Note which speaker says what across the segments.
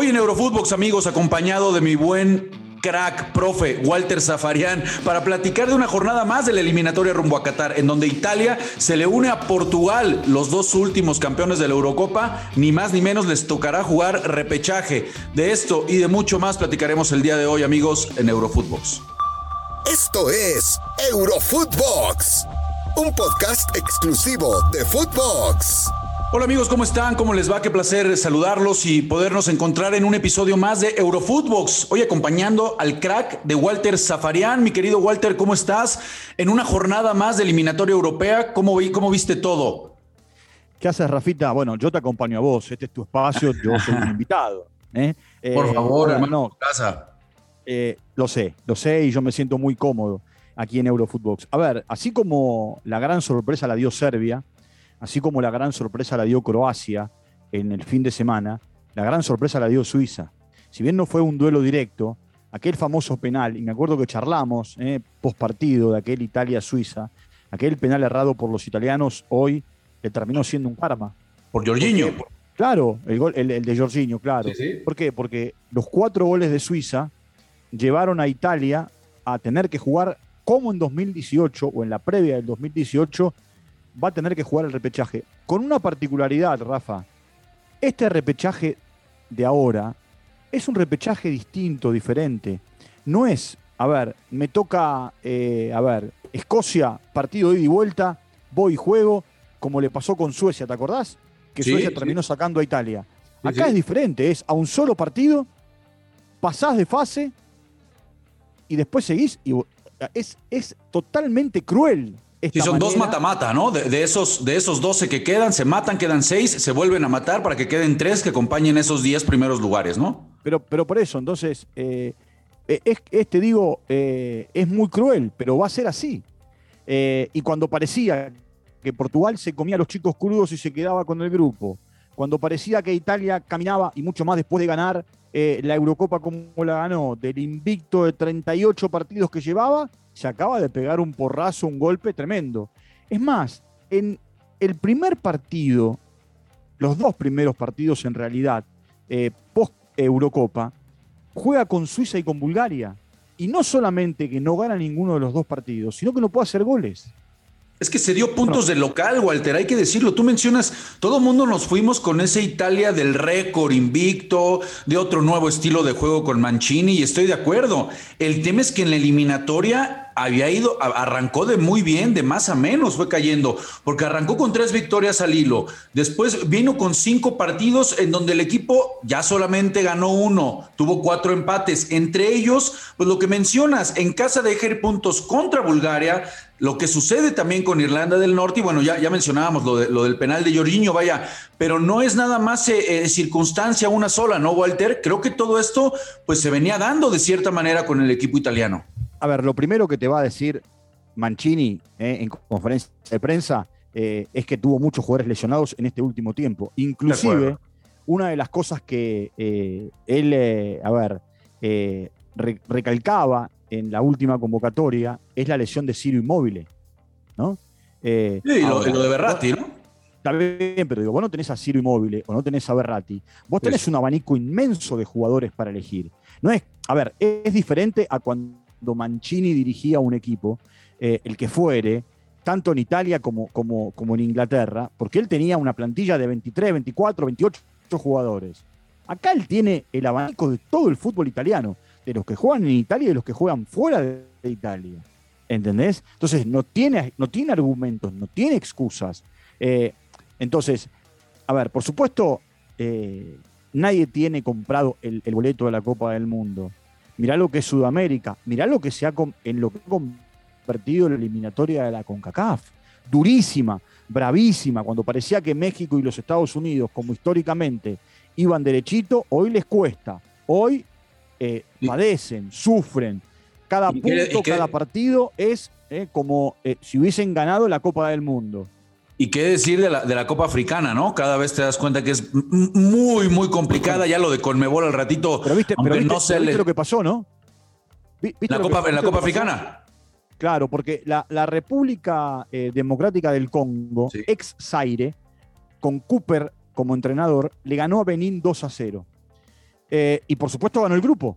Speaker 1: Hoy en Eurofootbox, amigos, acompañado de mi buen crack, profe Walter Zafarian, para platicar de una jornada más de la eliminatoria rumbo a Qatar, en donde Italia se le une a Portugal, los dos últimos campeones de la Eurocopa, ni más ni menos les tocará jugar repechaje. De esto y de mucho más platicaremos el día de hoy, amigos, en Eurofootbox.
Speaker 2: Esto es Eurofootbox, un podcast exclusivo de Footbox.
Speaker 1: Hola amigos, ¿cómo están? ¿Cómo les va? Qué placer saludarlos y podernos encontrar en un episodio más de Eurofootbox. Hoy acompañando al crack de Walter Zafarian. Mi querido Walter, ¿cómo estás? En una jornada más de eliminatoria europea, ¿cómo, vi, cómo viste todo?
Speaker 3: ¿Qué haces, Rafita? Bueno, yo te acompaño a vos. Este es tu espacio, yo soy un invitado. ¿eh?
Speaker 1: Por eh, favor, hermano, casa.
Speaker 3: Eh, lo sé, lo sé y yo me siento muy cómodo aquí en Eurofootbox. A ver, así como la gran sorpresa la dio Serbia, así como la gran sorpresa la dio Croacia en el fin de semana, la gran sorpresa la dio Suiza. Si bien no fue un duelo directo, aquel famoso penal, y me acuerdo que charlamos eh, post partido de aquel Italia-Suiza, aquel penal errado por los italianos hoy le terminó siendo un karma.
Speaker 1: Por Jorginho.
Speaker 3: Claro, el, gol, el, de Jorginho, claro. ¿Por qué? Porque los cuatro goles de Suiza llevaron a Italia a tener que jugar como en 2018 o en la previa del 2018 va a tener que jugar el repechaje. Con una particularidad, Rafa. Este repechaje de ahora es un repechaje distinto, diferente. No es, a ver, me toca, eh, a ver, Escocia, partido de ida y vuelta, voy y juego, como le pasó con Suecia, ¿te acordás? Que Suecia terminó sacando a Italia. Acá es diferente, es a un solo partido, pasás de fase y después seguís y es, es totalmente cruel
Speaker 1: y son dos mata-mata, ¿no? De, esos, de esos 12 que quedan, se matan, quedan 6, se vuelven a matar para que queden 3 que acompañen esos 10 primeros lugares, ¿no?
Speaker 3: Pero, pero por eso, entonces, eh, es, este digo, eh, es muy cruel, pero va a ser así. y cuando parecía que Portugal se comía a los chicos crudos y se quedaba con el grupo, cuando parecía que Italia caminaba, y mucho más después de ganar la Eurocopa como la ganó, del invicto de 38 partidos que llevaba, se acaba de pegar un porrazo, un golpe tremendo. Es más, en el primer partido, los dos primeros partidos en realidad, eh, post Eurocopa, juega con Suiza y con Bulgaria. Y no solamente que no gana ninguno de los dos partidos, sino que no puede hacer goles.
Speaker 1: Es que se dio puntos de local, Walter, hay que decirlo. Tú mencionas, todo el mundo nos fuimos con ese Italia del récord invicto, de otro nuevo estilo de juego con Mancini, y estoy de acuerdo. El tema es que en la eliminatoria había ido, arrancó de muy bien, de más a menos fue cayendo, porque arrancó con tres victorias al hilo. Después vino con cinco partidos en donde el equipo ya solamente ganó uno, tuvo cuatro empates. Entre ellos, pues lo que mencionas, en casa de ejer puntos contra Bulgaria, lo que sucede también con Irlanda del Norte, y bueno, ya, ya mencionábamos lo, de, lo del penal de Jorginho, vaya, pero no es nada más eh, eh, circunstancia una sola, ¿no, Walter? Creo que todo esto pues se venía dando de cierta manera con el equipo italiano
Speaker 3: a ver, lo primero que te va a decir Mancini eh, en conferencia de prensa eh, es que tuvo muchos jugadores lesionados en este último tiempo. Inclusive, una de las cosas que eh, él, a ver, recalcaba en la última convocatoria es la lesión de Ciro Inmóvil, ¿no?
Speaker 1: sí, lo, de Berratti, ¿no?
Speaker 3: Está bien, pero digo, vos no tenés a Ciro Inmóvil o no tenés a Berratti. Vos tenés un abanico inmenso de jugadores para elegir. No es, a ver, es diferente a cuando cuando Mancini dirigía un equipo, eh, el que fuere, tanto en Italia como, como, como en Inglaterra, porque él tenía una plantilla de 23, 24, 28 jugadores. Acá él tiene el abanico de todo el fútbol italiano, de los que juegan en Italia y de los que juegan fuera de Italia. ¿Entendés? Entonces no tiene, no tiene argumentos, no tiene excusas. Eh, entonces, a ver, por supuesto, eh, nadie tiene comprado el, boleto de la Copa del Mundo mirá lo que es Sudamérica, mirá lo que se ha en lo que ha convertido la eliminatoria de la CONCACAF. Durísima, bravísima, cuando parecía que México y los Estados Unidos, como históricamente, iban derechito, hoy les cuesta. Hoy eh, padecen, sufren. Cada punto, cada partido es eh, como eh, si hubiesen ganado la Copa del Mundo.
Speaker 1: Y qué decir de la, Copa Africana, ¿no? Cada vez te das cuenta que es muy, muy complicada. Ya lo de Conmebol al ratito.
Speaker 3: Pero viste, pero viste, lo que pasó, ¿no?
Speaker 1: La Copa, ¿En la Copa Africana?
Speaker 3: Claro, porque la, República eh, Democrática del Congo, ex Zaire, con Cooper como entrenador, le ganó a Benín 2 a 0. Eh, y por supuesto ganó el grupo.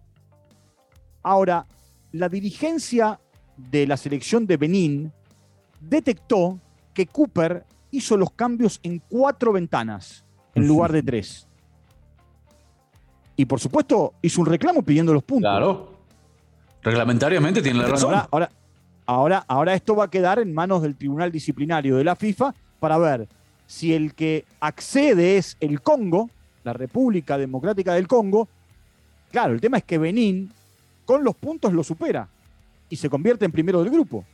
Speaker 3: Ahora, la dirigencia de la selección de Benín detectó que Cooper hizo los cambios en cuatro ventanas en lugar de tres. Y por supuesto hizo un reclamo pidiendo los puntos.
Speaker 1: Claro. Reglamentariamente tiene la razón.
Speaker 3: Ahora, ahora, ahora, esto va a quedar en manos del Tribunal Disciplinario de la FIFA para ver si el que accede es el Congo, la República Democrática del Congo. Claro, el tema es que Benín con los puntos lo supera y se convierte en primero del grupo.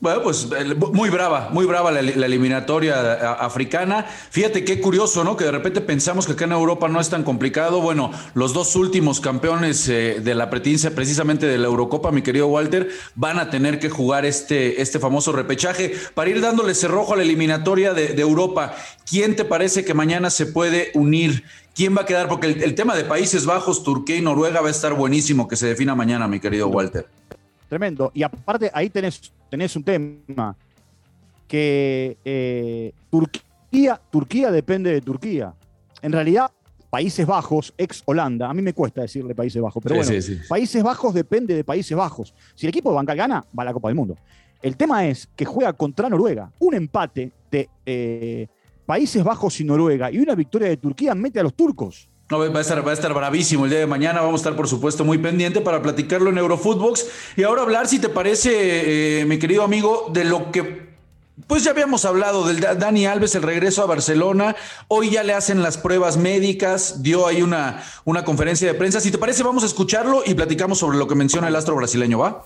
Speaker 1: Bueno, pues muy brava, muy brava la, eliminatoria africana. Fíjate qué curioso, ¿no? Que de repente pensamos que acá en Europa no es tan complicado. Bueno, los dos últimos campeones eh, de la pretincia, precisamente de la Eurocopa, mi querido Walter, van a tener que jugar este, este famoso repechaje para ir dándole cerrojo a la eliminatoria de, Europa. ¿Quién te parece que mañana se puede unir? ¿Quién va a quedar? Porque el tema de Países Bajos, Turquía y Noruega va a estar buenísimo que se defina mañana, mi querido Walter.
Speaker 3: Tremendo. Y aparte, ahí tenés, tenés un tema que eh, Turquía, Turquía depende de Turquía. En realidad, Países Bajos, ex Holanda, a mí me cuesta decirle Países Bajos, pero bueno, Países Bajos depende de Países Bajos. Si el equipo de Banca gana, va a la Copa del Mundo. El tema es que juega contra Noruega. Un empate de eh, Países Bajos y Noruega y una victoria de Turquía mete a los turcos.
Speaker 1: No, va a, estar, va a estar bravísimo el día de mañana. Vamos a estar, por supuesto, muy pendiente para platicarlo en Eurofootbox. Y ahora hablar, si te parece, eh, mi querido amigo, de lo que. Pues ya habíamos hablado del Dani Alves, el regreso a Barcelona. Hoy ya le hacen las pruebas médicas. Dio ahí una, una conferencia de prensa. Si te parece, vamos a escucharlo y platicamos sobre lo que menciona el astro brasileño, ¿va?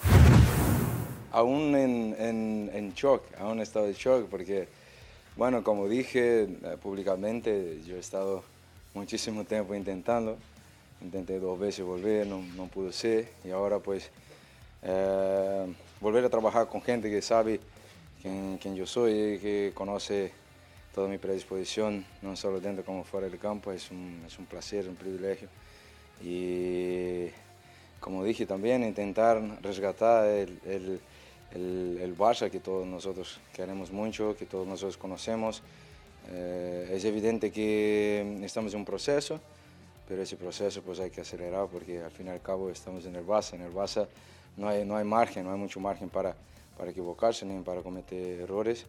Speaker 4: Aún en, en, shock, aún he estado en shock, porque, bueno, como dije eh, públicamente, yo he estado muchísimo tiempo intentando. Intenté dos veces volver, no, pudo ser. Y ahora pues eh, volver a trabajar con gente que sabe quién, yo soy, que conoce toda mi predisposición, no solo dentro como fuera del campo, es un, es un placer, un privilegio. Y como dije también, intentar rescatar el, el, el, el Barça que todos nosotros queremos mucho, que todos nosotros conocemos. Eh, es evidente que estamos en un proceso, pero ese proceso pues hay que acelerar porque al fin y al cabo estamos en el Barça. En el Barça no hay, no hay margen, no hay mucho margen para, para equivocarse ni para cometer errores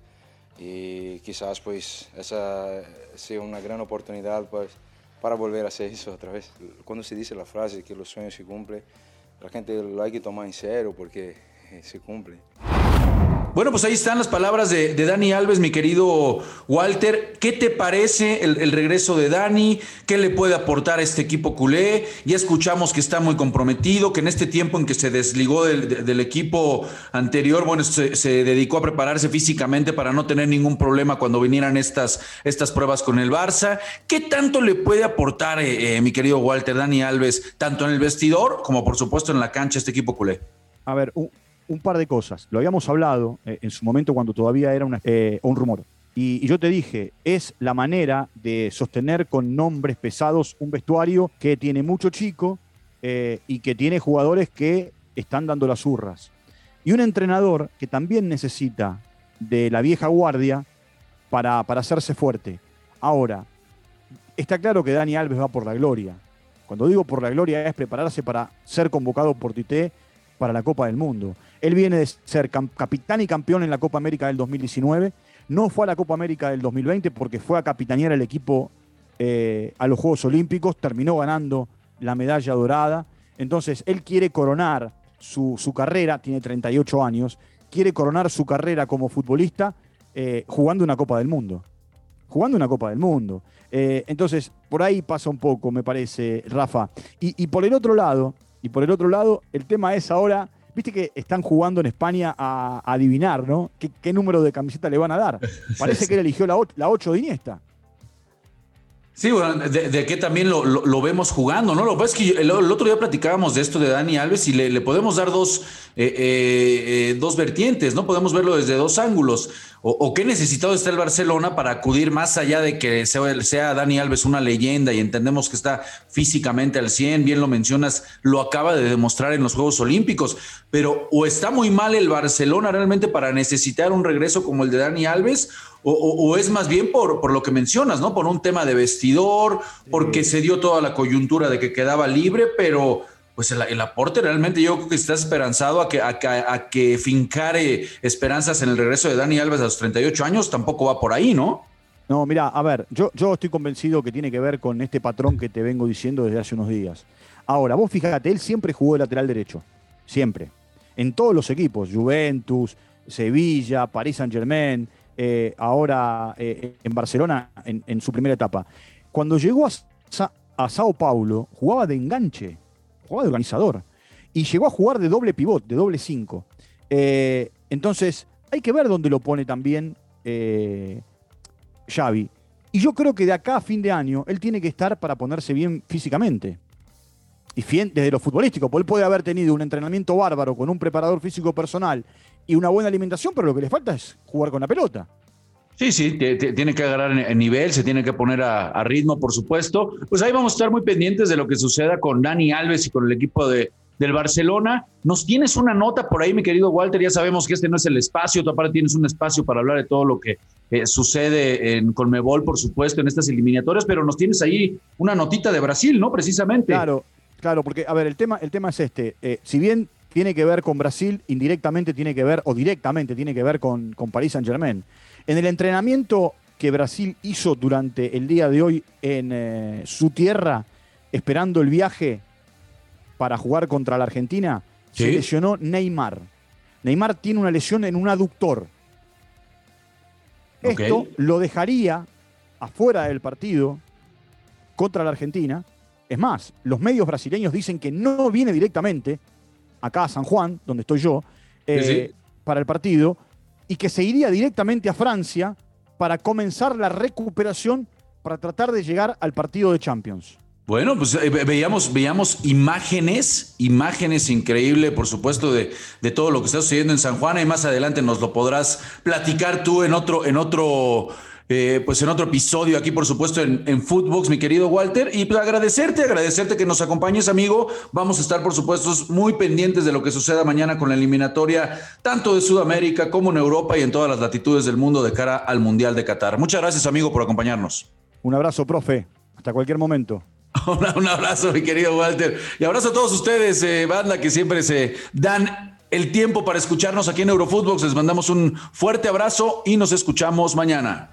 Speaker 4: y quizás pues esa sea una gran oportunidad pues, para volver a hacer eso otra vez. Cuando se dice la frase que los sueños se cumplen, la gente lo hay que tomar en serio porque se cumple.
Speaker 1: Bueno, pues ahí están las palabras de, Dani Alves, mi querido Walter. ¿Qué te parece el, regreso de Dani? ¿Qué le puede aportar a este equipo culé? Ya escuchamos que está muy comprometido, que en este tiempo en que se desligó del, equipo anterior, bueno, se, dedicó a prepararse físicamente para no tener ningún problema cuando vinieran estas, estas pruebas con el Barça. ¿Qué tanto le puede aportar, eh, eh, mi querido Walter, Dani Alves, tanto en el vestidor como por supuesto en la cancha, este equipo culé?
Speaker 3: A ver, un par de cosas. Lo habíamos hablado eh, en su momento cuando todavía era eh, un rumor. Y, yo te dije, es la manera de sostener con nombres pesados un vestuario que tiene mucho chico eh, y que tiene jugadores que están dando las urras. Y un entrenador que también necesita de la vieja guardia para, para hacerse fuerte. Ahora, está claro que Dani Alves va por la gloria. Cuando digo por la gloria es prepararse para ser convocado por Tite para la Copa del Mundo. Él viene de ser capitán y campeón en la Copa América del 2019. No fue a la Copa América del 2020 porque fue a capitanear el equipo eh, a los Juegos Olímpicos. Terminó ganando la medalla dorada. Entonces, él quiere coronar su, carrera, tiene 38 años, quiere coronar su carrera como futbolista eh, jugando una Copa del Mundo. Jugando una Copa del Mundo. Eh, entonces, por ahí pasa un poco, me parece, Rafa. Y, y por el otro lado, y por el otro lado, el tema es ahora Viste que están jugando en España a, adivinar, ¿no? ¿Qué, número de camiseta le van a dar? Parece que él eligió la, 8 de Iniesta.
Speaker 1: Sí, bueno, de, que también lo, vemos jugando, ¿no? Lo que pasa es que el, otro día platicábamos de esto de Dani Alves y le, podemos dar dos, eh, eh, eh, dos vertientes, ¿no? Podemos verlo desde dos ángulos. o, qué necesitado está el Barcelona para acudir más allá de que sea, Dani Alves una leyenda y entendemos que está físicamente al 100, bien lo mencionas, lo acaba de demostrar en los Juegos Olímpicos, pero o está muy mal el Barcelona realmente para necesitar un regreso como el de Dani Alves, o, es más bien por, por, lo que mencionas, ¿no? Por un tema de vestidor, porque se dio toda la coyuntura de que quedaba libre, pero pues el, aporte realmente yo creo que está esperanzado a que, a, que fincare esperanzas en el regreso de Dani Alves a los 38 años, tampoco va por ahí, ¿no?
Speaker 3: No, mira, a ver, yo, yo estoy convencido que tiene que ver con este patrón que te vengo diciendo desde hace unos días. Ahora, vos fíjate, él siempre jugó de lateral derecho, siempre. En todos los equipos, Juventus, Sevilla, París Saint Germain, eh, ahora eh, en Barcelona en, su primera etapa. Cuando llegó a, a Sao Paulo, jugaba de enganche jugaba de organizador. Y llegó a jugar de doble pivot, de doble cinco. Eh, entonces, hay que ver dónde lo pone también Xavi. Y yo creo que de acá a fin de año, él tiene que estar para ponerse bien físicamente. Y desde lo futbolístico, porque él puede haber tenido un entrenamiento bárbaro con un preparador físico personal y una buena alimentación, pero lo que le falta es jugar con la pelota.
Speaker 1: Sí, sí, tiene que agarrar en nivel, se tiene que poner a, ritmo, por supuesto. Pues ahí vamos a estar muy pendientes de lo que suceda con Dani Alves y con el equipo de, del Barcelona. Nos tienes una nota por ahí, mi querido Walter. Ya sabemos que este no es el espacio, tú aparte tienes un espacio para hablar de todo lo que eh, sucede en Conmebol, por supuesto, en estas eliminatorias, pero nos tienes ahí una notita de Brasil, ¿no? Precisamente.
Speaker 3: Claro, claro, porque, a ver, el tema, el tema es este. Eh, si bien tiene que ver con Brasil, indirectamente tiene que ver, o directamente tiene que ver con, con París Saint Germain. En el entrenamiento que Brasil hizo durante el día de hoy en eh, su tierra, esperando el viaje para jugar contra la Argentina, se lesionó Neymar. Neymar tiene una lesión en un aductor. Esto lo dejaría afuera del partido contra la Argentina. Es más, los medios brasileños dicen que no viene directamente acá a San Juan, donde estoy yo, eh, para el partido, y que se iría directamente a Francia para comenzar la recuperación para tratar de llegar al partido de Champions.
Speaker 1: Bueno, pues eh, veíamos, veíamos imágenes, imágenes increíbles, por supuesto, de, de, todo lo que está sucediendo en San Juan. Y más adelante nos lo podrás platicar tú en otro, en otro eh, pues en otro episodio aquí, por supuesto, en, en Footbox, mi querido Walter. Y pues agradecerte, agradecerte que nos acompañes, amigo. Vamos a estar, por supuesto, muy pendientes de lo que suceda mañana con la eliminatoria, tanto de Sudamérica como en Europa y en todas las latitudes del mundo de cara al Mundial de Qatar. Muchas gracias, amigo, por acompañarnos.
Speaker 3: Un abrazo, profe. Hasta cualquier momento.
Speaker 1: Un abrazo, mi querido Walter. Y abrazo a todos ustedes, eh, banda, que siempre se dan el tiempo para escucharnos aquí en Eurofootbox. Les mandamos un fuerte abrazo y nos escuchamos mañana.